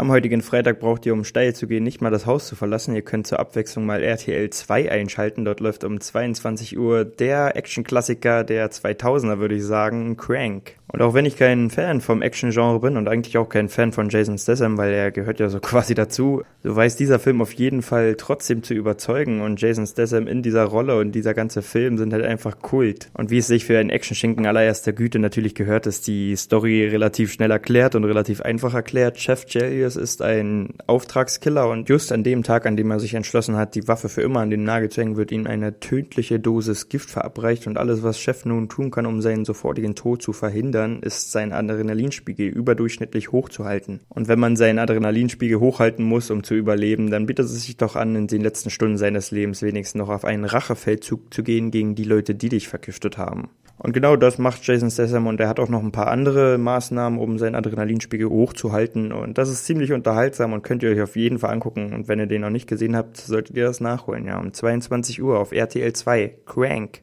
Am heutigen Freitag braucht ihr, um steil zu gehen, nicht mal das Haus zu verlassen. Ihr könnt zur Abwechslung mal RTL 2 einschalten. Dort läuft um 22 Uhr der Actionklassiker der 2000er, würde ich sagen, Crank. Und auch wenn ich kein Fan vom Action-Genre bin und eigentlich auch kein Fan von Jason Statham, weil er gehört ja so quasi dazu, so weiß dieser Film auf jeden Fall trotzdem zu überzeugen und Jason Statham in dieser Rolle und dieser ganze Film sind halt einfach Kult. Und wie es sich für einen Action-Schinken allererster Güte natürlich gehört, ist die Story relativ schnell erklärt und relativ einfach erklärt. Chef Jelius ist ein Auftragskiller und just an dem Tag, an dem er sich entschlossen hat, die Waffe für immer an den Nagel zu hängen, wird ihm eine tödliche Dosis Gift verabreicht und alles, was Chef nun tun kann, um seinen sofortigen Tod zu verhindern, verhindern, ist sein Adrenalinspiegel überdurchschnittlich hochzuhalten. Und wenn man seinen Adrenalinspiegel hochhalten muss, um zu überleben, dann bietet es sich doch an, in den letzten Stunden seines Lebens wenigstens noch auf einen Rachefeldzug zu gehen gegen die Leute, die dich vergiftet haben. Und genau das macht Jason Statham und er hat auch noch ein paar andere Maßnahmen, um seinen Adrenalinspiegel hochzuhalten. Und das ist ziemlich unterhaltsam und könnt ihr euch auf jeden Fall angucken. Und wenn ihr den noch nicht gesehen habt, solltet ihr das nachholen. Ja, um 22 Uhr auf RTL 2. Crank.